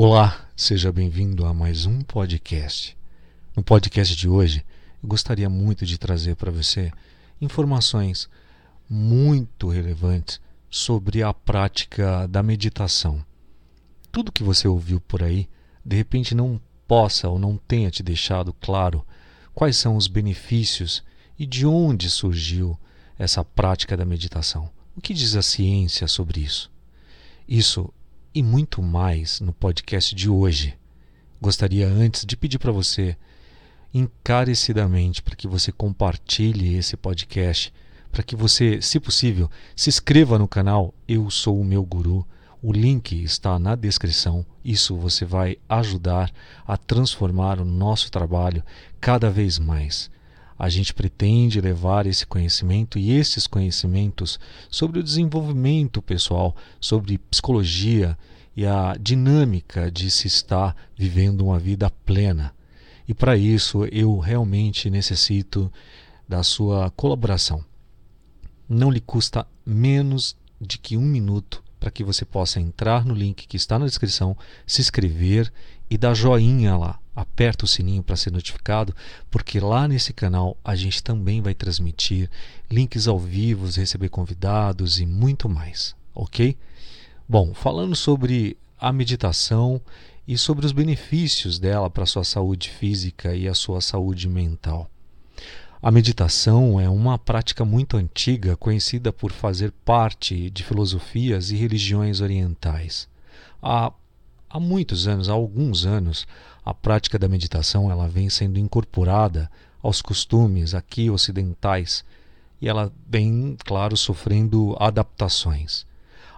Olá, seja bem-vindo a mais um podcast. No podcast de hoje, eu gostaria muito de trazer para você informações muito relevantes sobre a prática da meditação. Tudo que você ouviu por aí, de repente não possa ou não tenha te deixado claro quais são os benefícios e de onde surgiu essa prática da meditação. O que diz a ciência sobre isso? Isso e muito mais no podcast de hoje. Gostaria antes de pedir para você encarecidamente para que você compartilhe esse podcast, para que você, se possível, se inscreva no canal Eu Sou o Meu Guru. O link está na descrição. Isso você vai ajudar a transformar o nosso trabalho cada vez mais. A gente pretende levar esse conhecimento e esses conhecimentos sobre o desenvolvimento pessoal, sobre psicologia e a dinâmica de se estar vivendo uma vida plena. E para isso eu realmente necessito da sua colaboração. Não lhe custa menos de que um minuto para que você possa entrar no link que está na descrição, se inscrever e dar joinha lá. Aperta o sininho para ser notificado, porque lá nesse canal a gente também vai transmitir links ao vivo, receber convidados e muito mais, ok? Bom, falando sobre a meditação e sobre os benefícios dela para a sua saúde física e a sua saúde mental. A meditação é uma prática muito antiga, conhecida por fazer parte de filosofias e religiões orientais. Há, há muitos anos, há alguns anos, a prática da meditação ela vem sendo incorporada aos costumes aqui ocidentais e ela vem, claro, sofrendo adaptações.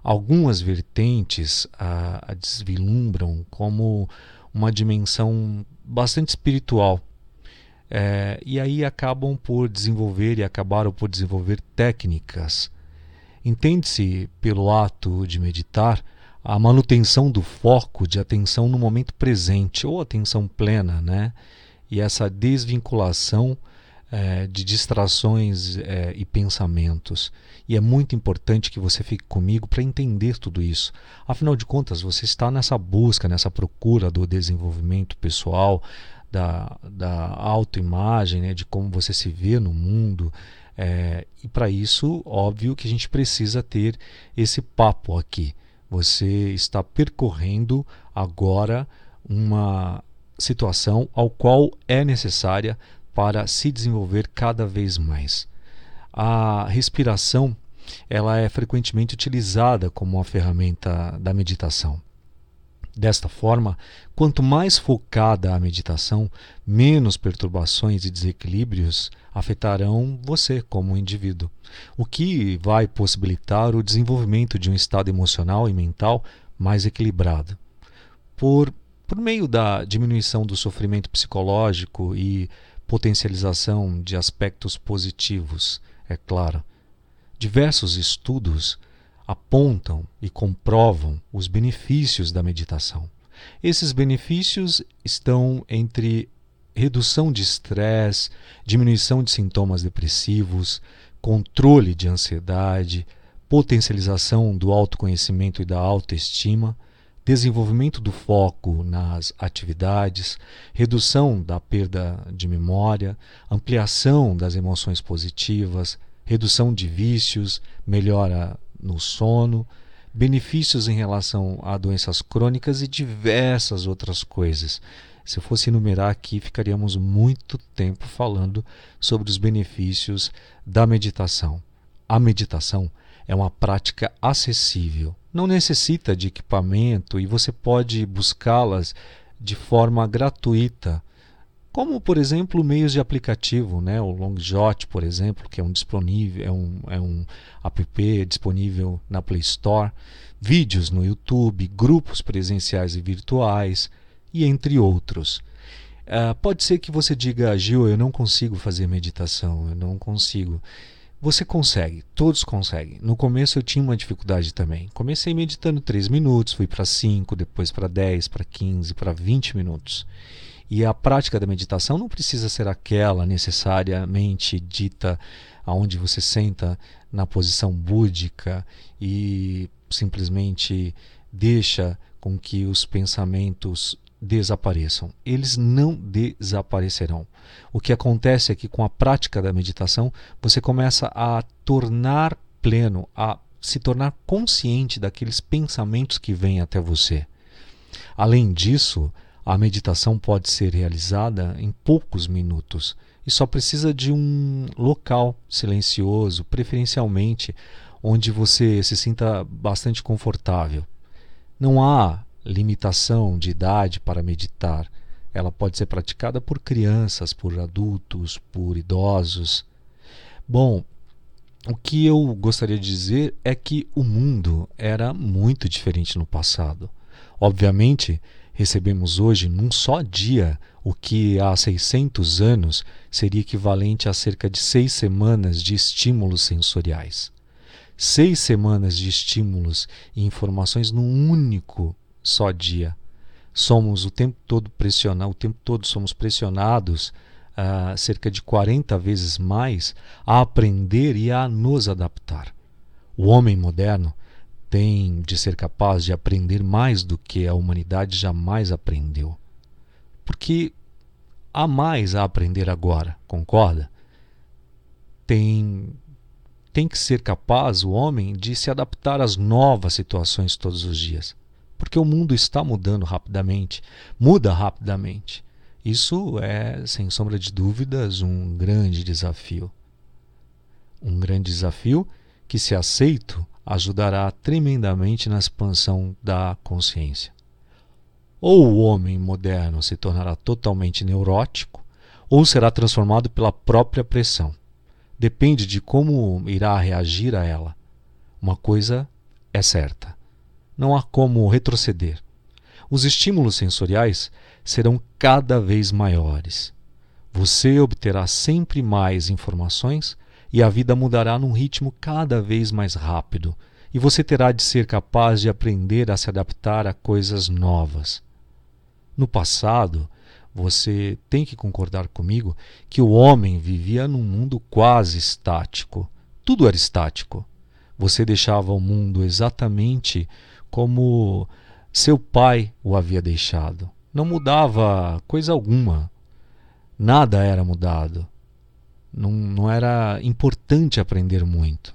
Algumas vertentes a, a desvilumbram como uma dimensão bastante espiritual é, e aí acabam por desenvolver e acabaram por desenvolver técnicas. Entende-se pelo ato de meditar a manutenção do foco de atenção no momento presente ou atenção plena, né? E essa desvinculação é, de distrações é, e pensamentos. E é muito importante que você fique comigo para entender tudo isso. Afinal de contas, você está nessa busca, nessa procura do desenvolvimento pessoal, da, da autoimagem, né, de como você se vê no mundo. É, e para isso, óbvio que a gente precisa ter esse papo aqui. Você está percorrendo agora uma situação ao qual é necessária para se desenvolver cada vez mais. A respiração ela é frequentemente utilizada como uma ferramenta da meditação. Desta forma, quanto mais focada a meditação, menos perturbações e desequilíbrios afetarão você como indivíduo, o que vai possibilitar o desenvolvimento de um estado emocional e mental mais equilibrado. Por, por meio da diminuição do sofrimento psicológico e potencialização de aspectos positivos, é claro. Diversos estudos apontam e comprovam os benefícios da meditação. Esses benefícios estão entre redução de estresse, diminuição de sintomas depressivos, controle de ansiedade, potencialização do autoconhecimento e da autoestima, desenvolvimento do foco nas atividades, redução da perda de memória, ampliação das emoções positivas, redução de vícios, melhora no sono, benefícios em relação a doenças crônicas e diversas outras coisas. Se eu fosse enumerar aqui, ficaríamos muito tempo falando sobre os benefícios da meditação. A meditação é uma prática acessível, não necessita de equipamento e você pode buscá-las de forma gratuita como por exemplo meios de aplicativo, né? o Longshot, por exemplo, que é um disponível, é um, é um app disponível na Play Store, vídeos no YouTube, grupos presenciais e virtuais e entre outros. Uh, pode ser que você diga, Gil, eu não consigo fazer meditação, eu não consigo. Você consegue, todos conseguem. No começo eu tinha uma dificuldade também. Comecei meditando 3 minutos, fui para 5, depois para 10, para 15, para 20 minutos. E a prática da meditação não precisa ser aquela necessariamente dita aonde você senta na posição búdica e simplesmente deixa com que os pensamentos desapareçam. Eles não desaparecerão. O que acontece é que com a prática da meditação, você começa a tornar pleno, a se tornar consciente daqueles pensamentos que vêm até você. Além disso, a meditação pode ser realizada em poucos minutos e só precisa de um local silencioso, preferencialmente onde você se sinta bastante confortável. Não há limitação de idade para meditar. Ela pode ser praticada por crianças, por adultos, por idosos. Bom, o que eu gostaria de dizer é que o mundo era muito diferente no passado. Obviamente, recebemos hoje, num só dia, o que há 600 anos seria equivalente a cerca de seis semanas de estímulos sensoriais. Seis semanas de estímulos e informações num único só dia. Somos o tempo todo pressionados, o tempo todo somos pressionados uh, cerca de 40 vezes mais a aprender e a nos adaptar. O homem moderno tem de ser capaz de aprender mais do que a humanidade jamais aprendeu. Porque há mais a aprender agora, concorda? Tem tem que ser capaz o homem de se adaptar às novas situações todos os dias porque o mundo está mudando rapidamente, muda rapidamente. Isso é, sem sombra de dúvidas, um grande desafio. Um grande desafio que, se aceito, ajudará tremendamente na expansão da consciência. Ou o homem moderno se tornará totalmente neurótico, ou será transformado pela própria pressão. Depende de como irá reagir a ela. Uma coisa é certa: não há como retroceder. Os estímulos sensoriais serão cada vez maiores. Você obterá sempre mais informações e a vida mudará num ritmo cada vez mais rápido, e você terá de ser capaz de aprender a se adaptar a coisas novas. No passado, você tem que concordar comigo que o homem vivia num mundo quase estático. Tudo era estático. Você deixava o mundo exatamente como seu pai o havia deixado. Não mudava coisa alguma. Nada era mudado. Não, não era importante aprender muito.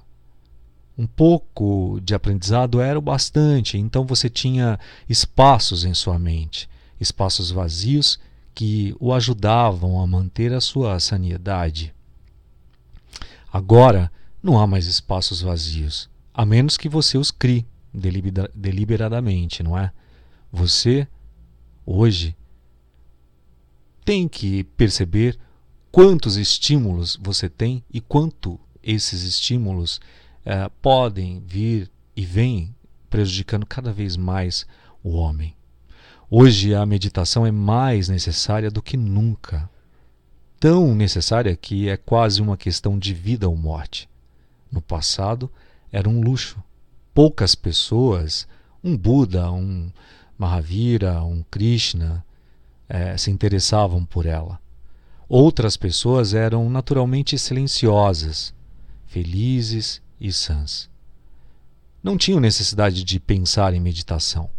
Um pouco de aprendizado era o bastante, então você tinha espaços em sua mente, espaços vazios que o ajudavam a manter a sua sanidade. Agora não há mais espaços vazios, a menos que você os crie deliberadamente, não é? Você, hoje, tem que perceber quantos estímulos você tem e quanto esses estímulos eh, podem vir e vêm prejudicando cada vez mais o homem. Hoje a meditação é mais necessária do que nunca. Tão necessária que é quase uma questão de vida ou morte. No passado era um luxo poucas pessoas, um Buda, um Mahavira, um Krishna, é, se interessavam por ela. Outras pessoas eram naturalmente silenciosas, felizes e sãs. Não tinham necessidade de pensar em meditação.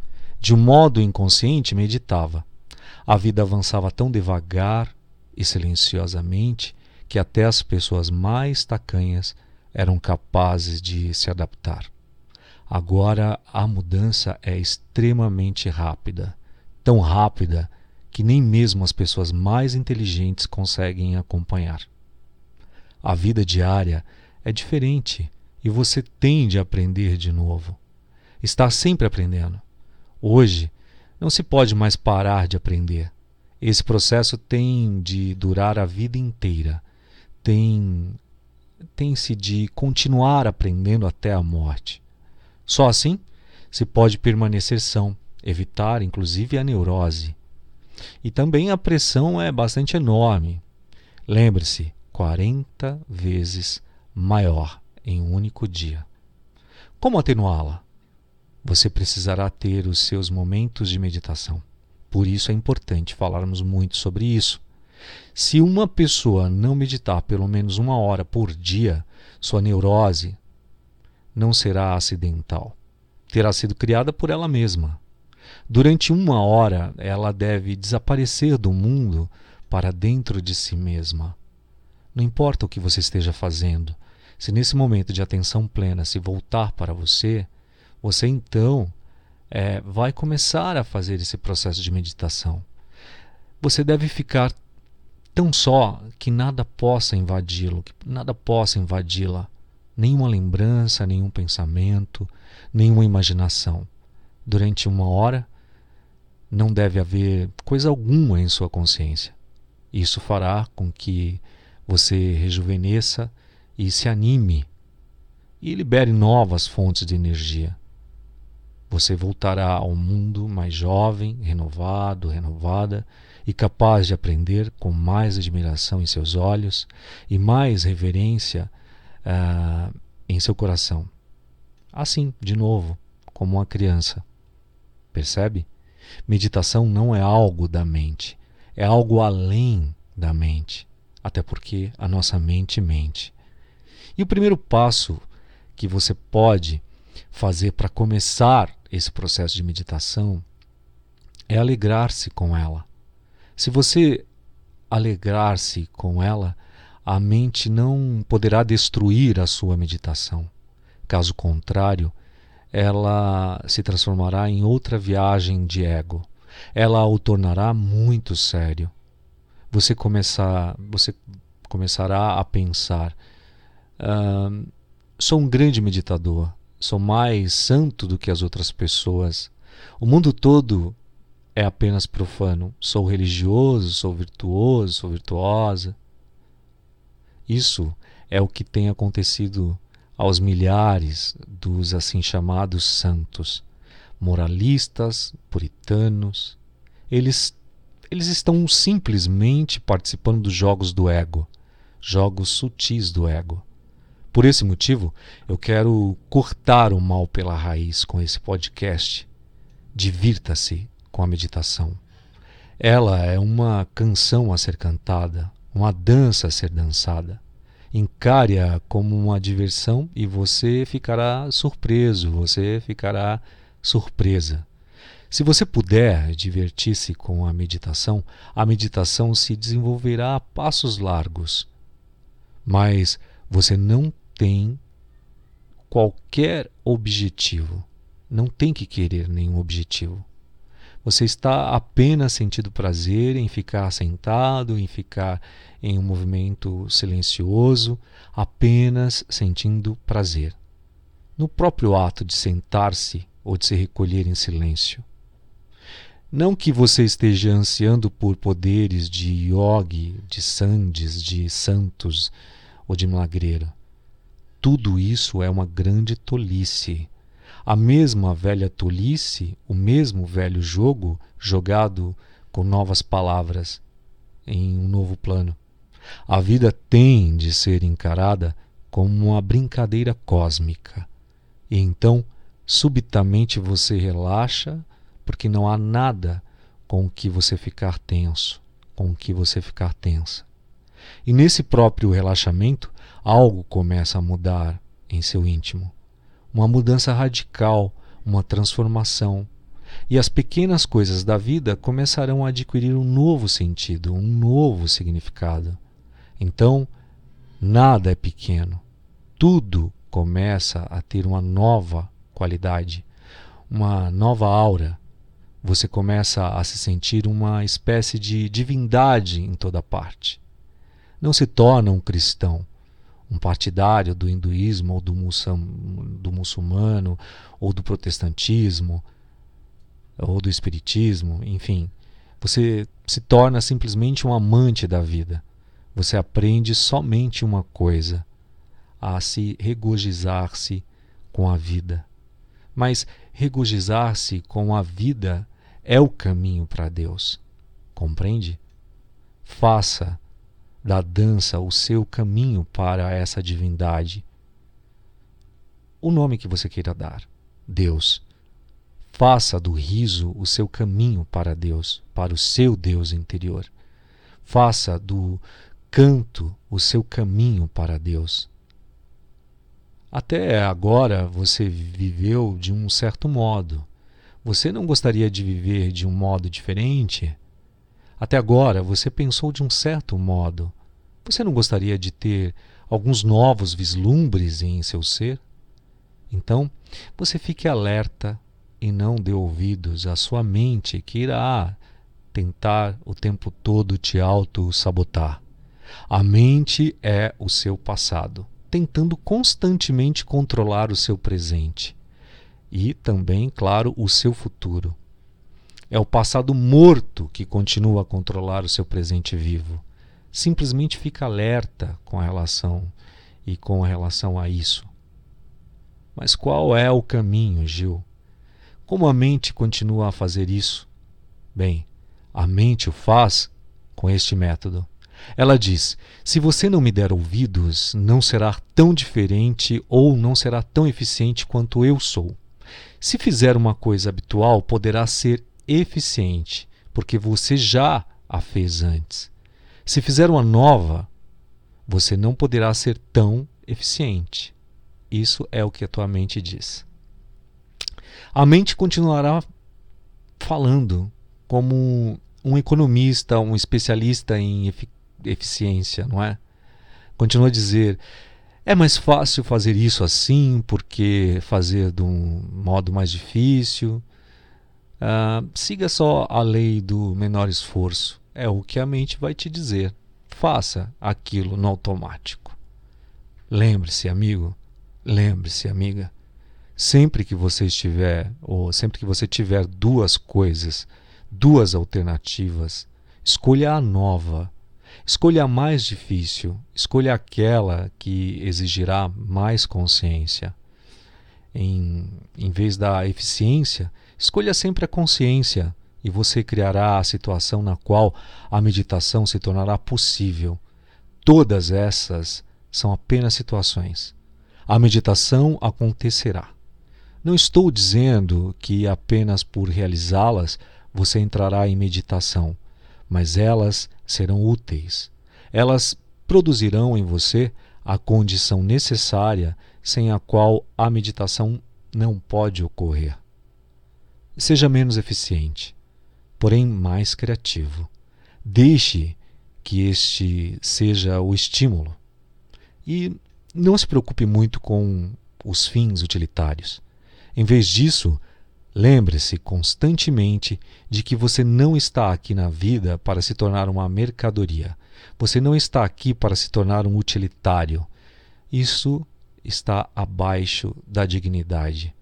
De um modo inconsciente, meditava. A vida avançava tão devagar e silenciosamente que até as pessoas mais tacanhas eram capazes de se adaptar. Agora a mudança é extremamente rápida, tão rápida que nem mesmo as pessoas mais inteligentes conseguem acompanhar. A vida diária é diferente e você tende a aprender de novo. Está sempre aprendendo. Hoje não se pode mais parar de aprender. Esse processo tem de durar a vida inteira. Tem tem-se de continuar aprendendo até a morte. Só assim se pode permanecer são, evitar inclusive a neurose. E também a pressão é bastante enorme. Lembre-se, 40 vezes maior em um único dia. Como atenuá-la? Você precisará ter os seus momentos de meditação. Por isso é importante falarmos muito sobre isso. Se uma pessoa não meditar pelo menos uma hora por dia, sua neurose não será acidental. Terá sido criada por ela mesma. Durante uma hora, ela deve desaparecer do mundo para dentro de si mesma. Não importa o que você esteja fazendo, se nesse momento de atenção plena se voltar para você, você então é, vai começar a fazer esse processo de meditação. Você deve ficar tão só que nada possa invadi-lo, que nada possa invadi-la, nenhuma lembrança, nenhum pensamento, nenhuma imaginação. Durante uma hora, não deve haver coisa alguma em sua consciência. Isso fará com que você rejuvenesça e se anime e libere novas fontes de energia. Você voltará ao mundo mais jovem, renovado, renovada e capaz de aprender com mais admiração em seus olhos e mais reverência uh, em seu coração. Assim, de novo, como uma criança. Percebe? Meditação não é algo da mente, é algo além da mente, até porque a nossa mente mente. E o primeiro passo que você pode fazer para começar esse processo de meditação é alegrar-se com ela. Se você alegrar-se com ela, a mente não poderá destruir a sua meditação. Caso contrário, ela se transformará em outra viagem de ego. Ela o tornará muito sério. Você começar, você começará a pensar: sou um grande meditador, sou mais santo do que as outras pessoas. O mundo todo é apenas profano. Sou religioso, sou virtuoso, sou virtuosa. Isso é o que tem acontecido aos milhares dos assim chamados santos, moralistas, puritanos. Eles, eles estão simplesmente participando dos jogos do ego, jogos sutis do ego. Por esse motivo, eu quero cortar o mal pela raiz com esse podcast. Divirta-se com a meditação. Ela é uma canção a ser cantada, uma dança a ser dançada. Encare-a como uma diversão e você ficará surpreso, você ficará surpresa. Se você puder divertir-se com a meditação, a meditação se desenvolverá a passos largos. Mas você não tem qualquer objetivo. Não tem que querer nenhum objetivo. Você está apenas sentindo prazer em ficar sentado, em ficar em um movimento silencioso, apenas sentindo prazer. No próprio ato de sentar-se ou de se recolher em silêncio. Não que você esteja ansiando por poderes de yogi, de sandis, de santos ou de milagreiro. Tudo isso é uma grande tolice. A mesma velha tolice, o mesmo velho jogo jogado com novas palavras em um novo plano. A vida tem de ser encarada como uma brincadeira cósmica. E então, subitamente você relaxa, porque não há nada com o que você ficar tenso, com o que você ficar tensa. E nesse próprio relaxamento, algo começa a mudar em seu íntimo. Uma mudança radical, uma transformação. E as pequenas coisas da vida começarão a adquirir um novo sentido, um novo significado. Então, nada é pequeno. Tudo começa a ter uma nova qualidade, uma nova aura. Você começa a se sentir uma espécie de divindade em toda parte. Não se torna um cristão, um partidário do hinduísmo ou do, muçam, do muçulmano ou do protestantismo ou do espiritismo, enfim, você se torna simplesmente um amante da vida. Você aprende somente uma coisa: a se regozijar-se com a vida. Mas regozijar-se com a vida é o caminho para Deus. Compreende? Faça da dança o seu caminho para essa divindade. O nome que você queira dar, Deus. Faça do riso o seu caminho para Deus, para o seu Deus interior. Faça do canto o seu caminho para Deus. Até agora você viveu de um certo modo. Você não gostaria de viver de um modo diferente? Até agora você pensou de um certo modo. Você não gostaria de ter alguns novos vislumbres em seu ser? Então, você fique alerta e não dê ouvidos à sua mente que irá tentar o tempo todo te auto-sabotar. A mente é o seu passado, tentando constantemente controlar o seu presente e também, claro, o seu futuro. É o passado morto que continua a controlar o seu presente vivo. Simplesmente fica alerta com a relação e com relação a isso. Mas qual é o caminho, Gil? Como a mente continua a fazer isso? Bem, a mente o faz com este método. Ela diz: se você não me der ouvidos, não será tão diferente ou não será tão eficiente quanto eu sou. Se fizer uma coisa habitual, poderá ser eficiente, porque você já a fez antes. Se fizer uma nova, você não poderá ser tão eficiente. Isso é o que a tua mente diz. A mente continuará falando como um economista, um especialista em efic eficiência, não é? Continua a dizer: é mais fácil fazer isso assim, porque fazer de um modo mais difícil. Uh, siga só a lei do menor esforço. É o que a mente vai te dizer. Faça aquilo no automático. Lembre-se, amigo, lembre-se, amiga. Sempre que você estiver, ou sempre que você tiver duas coisas, duas alternativas, escolha a nova Escolha a mais difícil, escolha aquela que exigirá mais consciência. Em, em vez da eficiência, escolha sempre a consciência e você criará a situação na qual a meditação se tornará possível. Todas essas são apenas situações. A meditação acontecerá. Não estou dizendo que apenas por realizá-las você entrará em meditação mas elas serão úteis. Elas produzirão em você a condição necessária sem a qual a meditação não pode ocorrer. Seja menos eficiente, porém mais criativo. Deixe que este seja o estímulo. E não se preocupe muito com os fins utilitários. Em vez disso, Lembre-se constantemente de que você não está aqui na vida para se tornar uma mercadoria. Você não está aqui para se tornar um utilitário. Isso está abaixo da dignidade.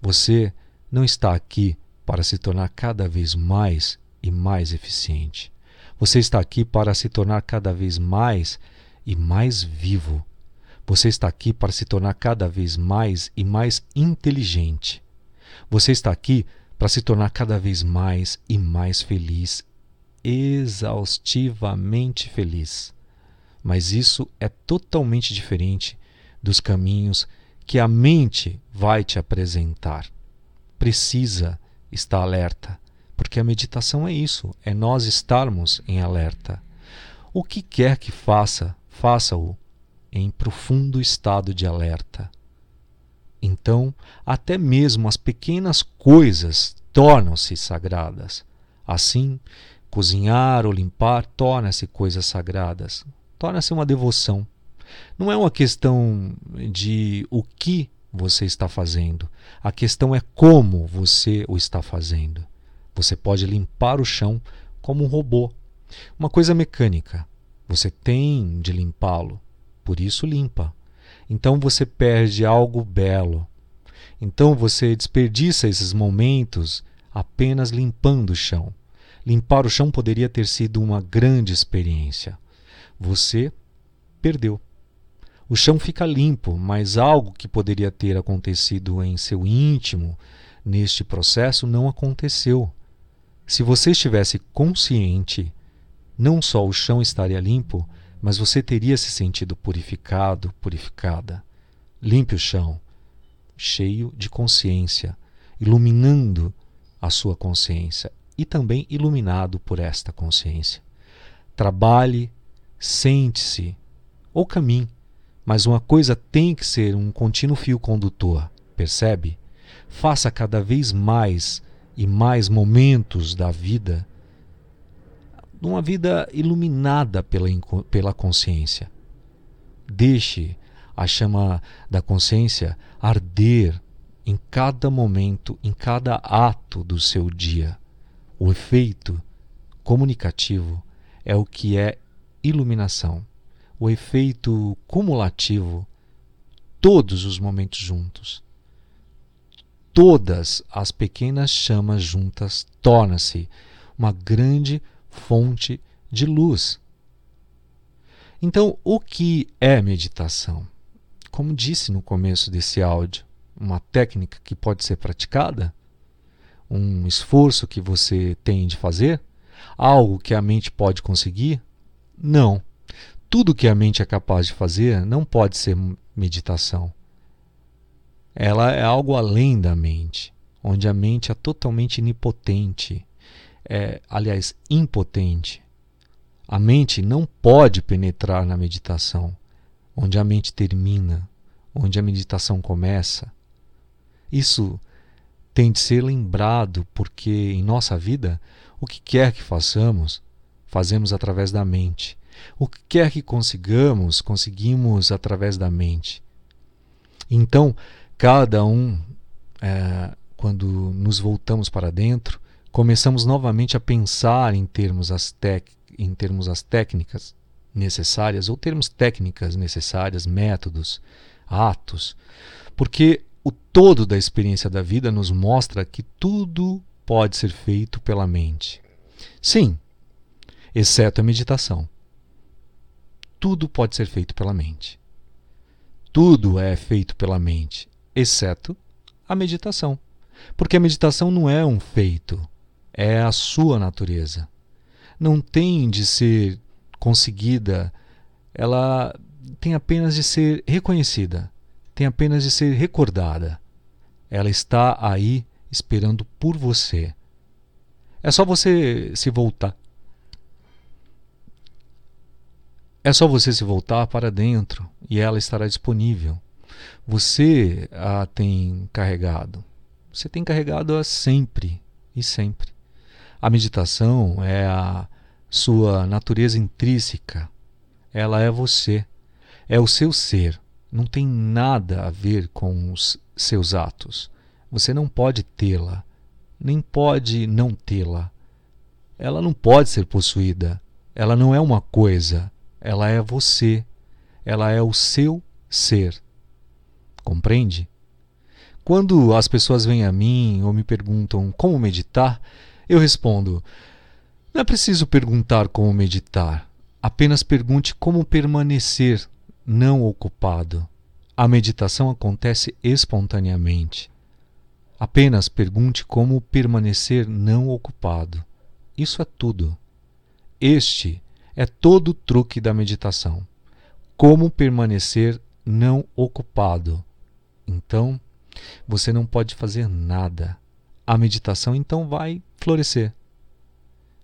Você não está aqui para se tornar cada vez mais e mais eficiente. Você está aqui para se tornar cada vez mais e mais vivo. Você está aqui para se tornar cada vez mais e mais inteligente. Você está aqui para se tornar cada vez mais e mais feliz, exaustivamente feliz. Mas isso é totalmente diferente dos caminhos que a mente vai te apresentar. Precisa estar alerta, porque a meditação é isso, é nós estarmos em alerta. O que quer que faça, faça-o em profundo estado de alerta então, até mesmo as pequenas coisas tornam-se sagradas. Assim, cozinhar ou limpar torna-se coisas sagradas, torna-se uma devoção. Não é uma questão de o que você está fazendo, a questão é como você o está fazendo. Você pode limpar o chão como um robô, uma coisa mecânica. Você tem de limpá-lo, por isso limpa então você perde algo belo. Então você desperdiça esses momentos apenas limpando o chão. Limpar o chão poderia ter sido uma grande experiência. Você perdeu. O chão fica limpo, mas algo que poderia ter acontecido em seu íntimo neste processo não aconteceu. Se você estivesse consciente, não só o chão estaria limpo, mas você teria se sentido purificado, purificada. Limpe o chão, cheio de consciência, iluminando a sua consciência e também iluminado por esta consciência. Trabalhe, sente-se ou caminhe, mas uma coisa tem que ser um contínuo fio condutor, percebe? faça cada vez mais e mais momentos da vida numa vida iluminada pela, pela consciência. Deixe a chama da consciência arder em cada momento, em cada ato do seu dia. O efeito comunicativo é o que é iluminação. O efeito cumulativo, todos os momentos juntos. Todas as pequenas chamas juntas torna-se uma grande fonte de luz. Então, o que é meditação? Como disse no começo desse áudio, uma técnica que pode ser praticada, um esforço que você tem de fazer, algo que a mente pode conseguir? Não. Tudo que a mente é capaz de fazer não pode ser meditação. Ela é algo além da mente, onde a mente é totalmente inipotente, é, aliás, impotente. A mente não pode penetrar na meditação, onde a mente termina, onde a meditação começa. Isso tem de ser lembrado porque em nossa vida, o que quer que façamos, fazemos através da mente. O que quer que consigamos, conseguimos através da mente. Então, cada um, é, quando nos voltamos para dentro, começamos novamente a pensar em termos as, tec em termos as técnicas necessárias, ou termos técnicas necessárias, métodos, atos, porque o todo da experiência da vida nos mostra que tudo pode ser feito pela mente. Sim, exceto a meditação. Tudo pode ser feito pela mente. Tudo é feito pela mente, exceto a meditação. Porque a meditação não é um feito, é a sua natureza. Não tem de ser conseguida, ela tem apenas de ser reconhecida tem apenas de ser recordada. Ela está aí esperando por você. É só você se voltar. É só você se voltar para dentro e ela estará disponível. Você a tem carregado. Você tem carregado-a sempre e sempre. A meditação é a sua natureza intrínseca. Ela é você. É o seu ser não tem nada a ver com os seus atos. Você não pode tê-la, nem pode não tê-la. Ela não pode ser possuída. Ela não é uma coisa. Ela é você. Ela é o seu ser. Compreende? Quando as pessoas vêm a mim ou me perguntam como meditar, eu respondo: não é preciso perguntar como meditar. Apenas pergunte como permanecer não ocupado. A meditação acontece espontaneamente. Apenas pergunte como permanecer não ocupado. Isso é tudo. Este é todo o truque da meditação. Como permanecer não ocupado. Então, você não pode fazer nada. A meditação então vai florescer.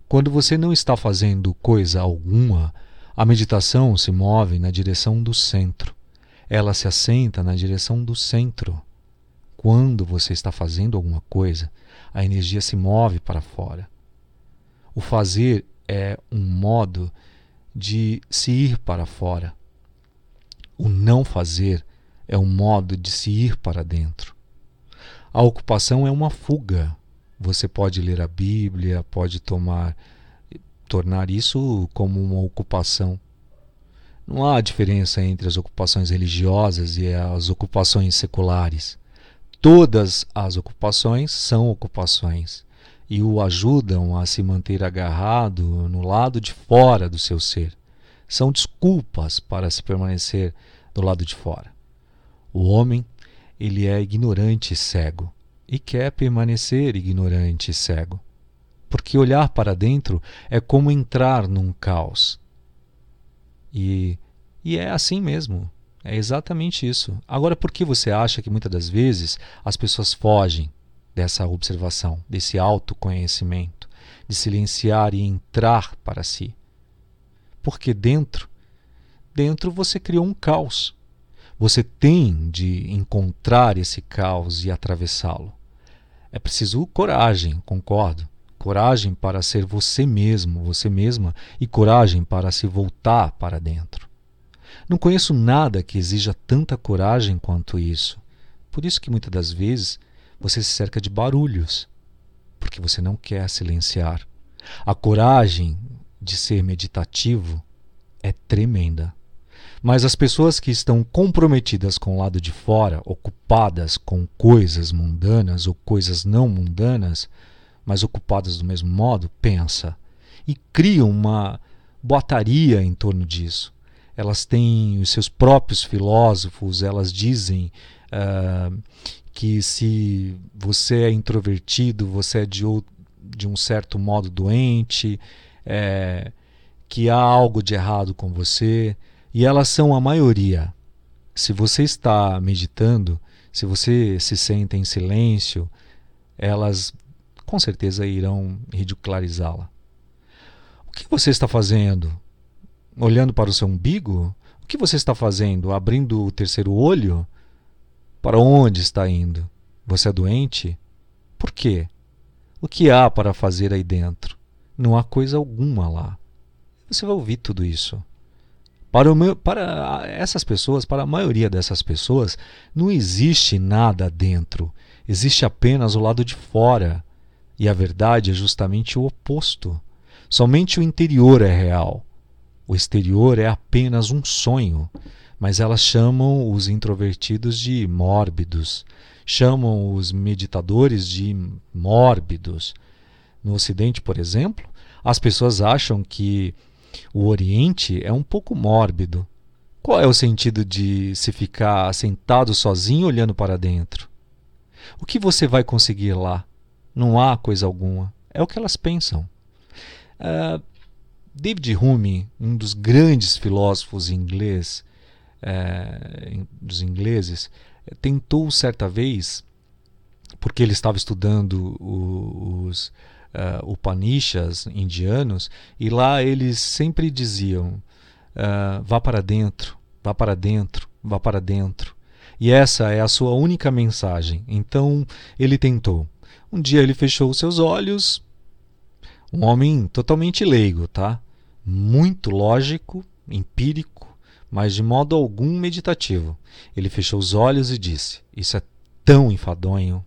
Quando você não está fazendo coisa alguma, a meditação se move na direção do centro. Ela se assenta na direção do centro. Quando você está fazendo alguma coisa, a energia se move para fora. O fazer é um modo de se ir para fora. O não fazer é um modo de se ir para dentro. A ocupação é uma fuga. Você pode ler a Bíblia, pode tomar tornar isso como uma ocupação. Não há diferença entre as ocupações religiosas e as ocupações seculares. Todas as ocupações são ocupações e o ajudam a se manter agarrado no lado de fora do seu ser. São desculpas para se permanecer do lado de fora. O homem, ele é ignorante e cego e quer permanecer ignorante e cego porque olhar para dentro é como entrar num caos. E, e é assim mesmo. É exatamente isso. Agora, por que você acha que muitas das vezes as pessoas fogem dessa observação, desse autoconhecimento, de silenciar e entrar para si? Porque dentro, dentro você criou um caos. Você tem de encontrar esse caos e atravessá-lo. É preciso coragem, concordo. Coragem para ser você mesmo, você mesma, e coragem para se voltar para dentro. Não conheço nada que exija tanta coragem quanto isso. Por isso que muitas das vezes você se cerca de barulhos, porque você não quer silenciar. A coragem de ser meditativo é tremenda. Mas as pessoas que estão comprometidas com o lado de fora, ocupadas com coisas mundanas ou coisas não mundanas, mas ocupadas do mesmo modo, pensa e criam uma boataria em torno disso. Elas têm os seus próprios filósofos, elas dizem uh, que se você é introvertido, você é de, de um certo modo doente, é, que há algo de errado com você e elas são a maioria. Se você está meditando, se você se sente em silêncio, elas com certeza irão ridicularizá-la. O que você está fazendo? Olhando para o seu umbigo? O que você está fazendo? Abrindo o terceiro olho? Para onde está indo? Você é doente? Por quê? O que há para fazer aí dentro? Não há coisa alguma lá. Você vai ouvir tudo isso. Para, meu, para essas pessoas, para a maioria dessas pessoas, não existe nada dentro, existe apenas o lado de fora. E a verdade é justamente o oposto. Somente o interior é real. O exterior é apenas um sonho. Mas elas chamam os introvertidos de mórbidos, chamam os meditadores de mórbidos. No Ocidente, por exemplo, as pessoas acham que o Oriente é um pouco mórbido. Qual é o sentido de se ficar sentado sozinho olhando para dentro? O que você vai conseguir lá? Não há coisa alguma. É o que elas pensam. Uh, David Hume, um dos grandes filósofos inglês, uh, dos ingleses, tentou certa vez, porque ele estava estudando os uh, Upanishads indianos, e lá eles sempre diziam: uh, vá para dentro, vá para dentro, vá para dentro. E essa é a sua única mensagem. Então ele tentou. Um dia ele fechou seus olhos, um homem totalmente leigo, tá? Muito lógico, empírico, mas de modo algum meditativo. Ele fechou os olhos e disse: Isso é tão enfadonho,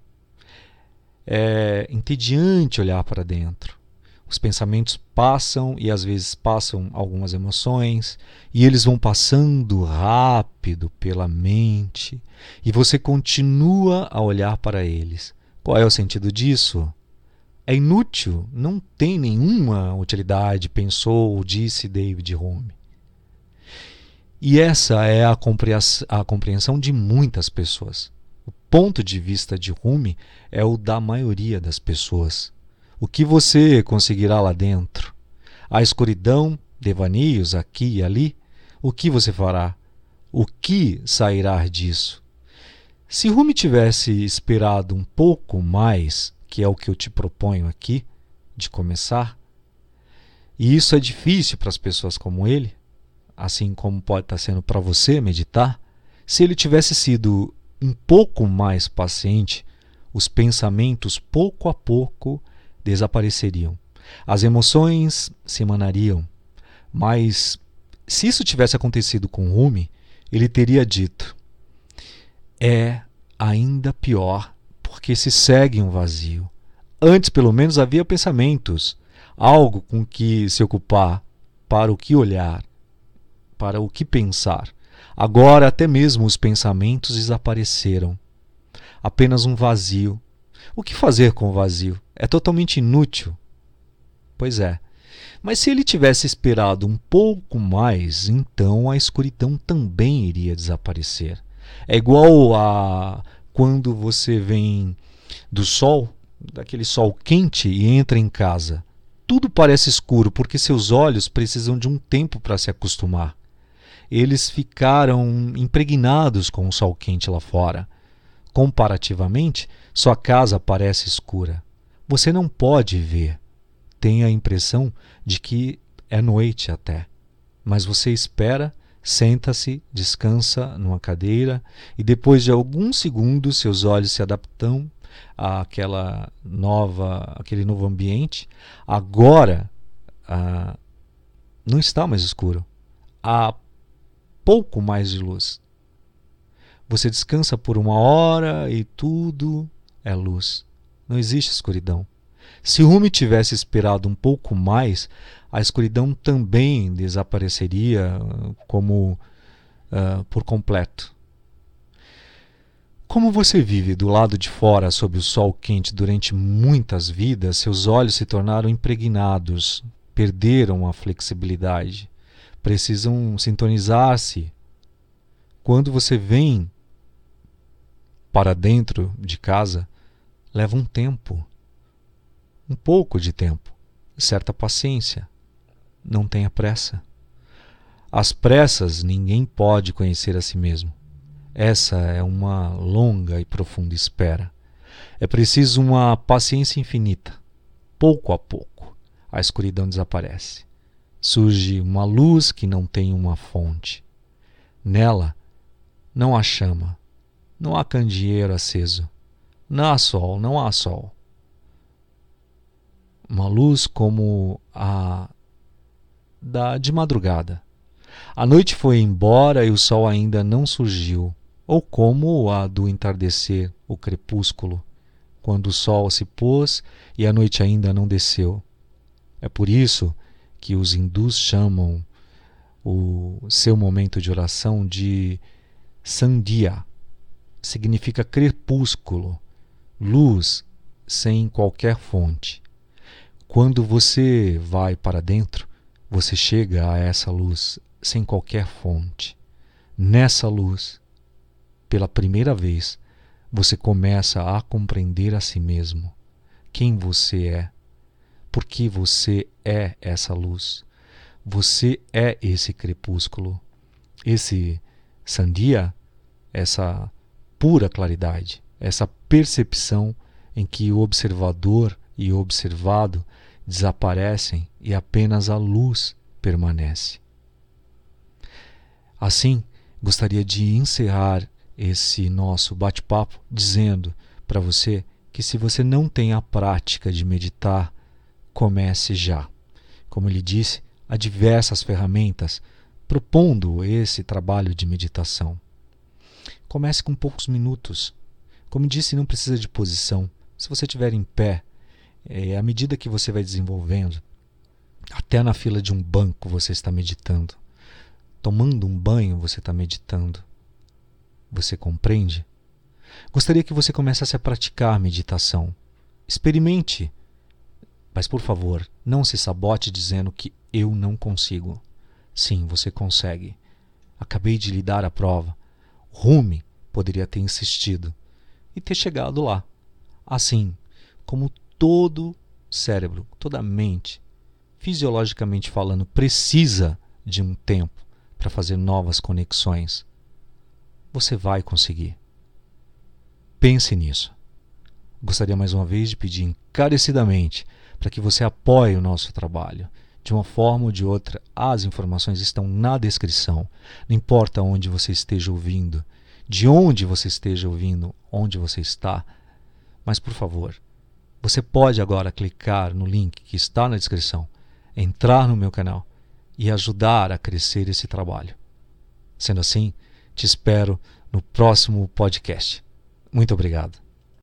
é entediante olhar para dentro. Os pensamentos passam e às vezes passam algumas emoções, e eles vão passando rápido pela mente, e você continua a olhar para eles. Qual é o sentido disso? É inútil, não tem nenhuma utilidade, pensou ou disse David Hume. E essa é a compreensão de muitas pessoas ponto de vista de Rumi é o da maioria das pessoas. O que você conseguirá lá dentro? A escuridão, devaneios aqui e ali? O que você fará? O que sairá disso? Se Rumi tivesse esperado um pouco mais, que é o que eu te proponho aqui, de começar, e isso é difícil para as pessoas como ele, assim como pode estar sendo para você meditar, se ele tivesse sido um pouco mais paciente, os pensamentos pouco a pouco desapareceriam. As emoções se emanariam. Mas se isso tivesse acontecido com Rumi, ele teria dito: é ainda pior, porque se segue um vazio. Antes, pelo menos, havia pensamentos, algo com que se ocupar, para o que olhar, para o que pensar. Agora até mesmo os pensamentos desapareceram. Apenas um vazio. O que fazer com o vazio? É totalmente inútil. Pois é. Mas se ele tivesse esperado um pouco mais, então a escuridão também iria desaparecer. É igual a quando você vem do sol, daquele sol quente e entra em casa. Tudo parece escuro porque seus olhos precisam de um tempo para se acostumar eles ficaram impregnados com o sol quente lá fora. Comparativamente, sua casa parece escura. Você não pode ver. Tem a impressão de que é noite até. Mas você espera, senta-se, descansa numa cadeira e depois de alguns segundos seus olhos se adaptam àquela nova, aquele novo ambiente, agora ah, não está mais escuro. Há pouco mais de luz. Você descansa por uma hora e tudo é luz. Não existe escuridão. Se Rumi tivesse esperado um pouco mais, a escuridão também desapareceria como uh, por completo. Como você vive do lado de fora sob o sol quente durante muitas vidas, seus olhos se tornaram impregnados, perderam a flexibilidade, precisam sintonizar-se. Quando você vem para dentro de casa, leva um tempo, um pouco de tempo, certa paciência. Não tenha pressa. As pressas ninguém pode conhecer a si mesmo. Essa é uma longa e profunda espera. É preciso uma paciência infinita. Pouco a pouco, a escuridão desaparece. Surge uma luz que não tem uma fonte. Nela não há chama, não há candeeiro aceso, não há sol, não há sol. Uma luz como a da de madrugada. A noite foi embora e o sol ainda não surgiu ou como a do entardecer, o crepúsculo, quando o sol se pôs e a noite ainda não desceu. É por isso que os hindus chamam o seu momento de oração de Sandhya. Significa crepúsculo, luz sem qualquer fonte. Quando você vai para dentro, você chega a essa luz sem qualquer fonte. Nessa luz, pela primeira vez, você começa a compreender a si mesmo quem você é, porque você é essa luz, você é esse crepúsculo, esse sandia, essa pura claridade, essa percepção em que o observador e o observado desaparecem e apenas a luz permanece. Assim, gostaria de encerrar esse nosso bate-papo dizendo para você que se você não tem a prática de meditar, comece já. Como ele disse, há diversas ferramentas propondo esse trabalho de meditação. Comece com poucos minutos. Como disse, não precisa de posição. Se você estiver em pé, é, à medida que você vai desenvolvendo, até na fila de um banco você está meditando. Tomando um banho você está meditando. Você compreende? Gostaria que você começasse a praticar meditação. Experimente. Mas, por favor, não se sabote dizendo que eu não consigo. Sim, você consegue. Acabei de lhe dar a prova. Rumi poderia ter insistido e ter chegado lá. Assim como todo cérebro, toda mente, fisiologicamente falando, precisa de um tempo para fazer novas conexões você vai conseguir. Pense nisso. Gostaria mais uma vez de pedir encarecidamente para que você apoie o nosso trabalho. De uma forma ou de outra, as informações estão na descrição. Não importa onde você esteja ouvindo, de onde você esteja ouvindo, onde você está. Mas, por favor, você pode agora clicar no link que está na descrição, entrar no meu canal e ajudar a crescer esse trabalho. Sendo assim, te espero no próximo podcast. Muito obrigado.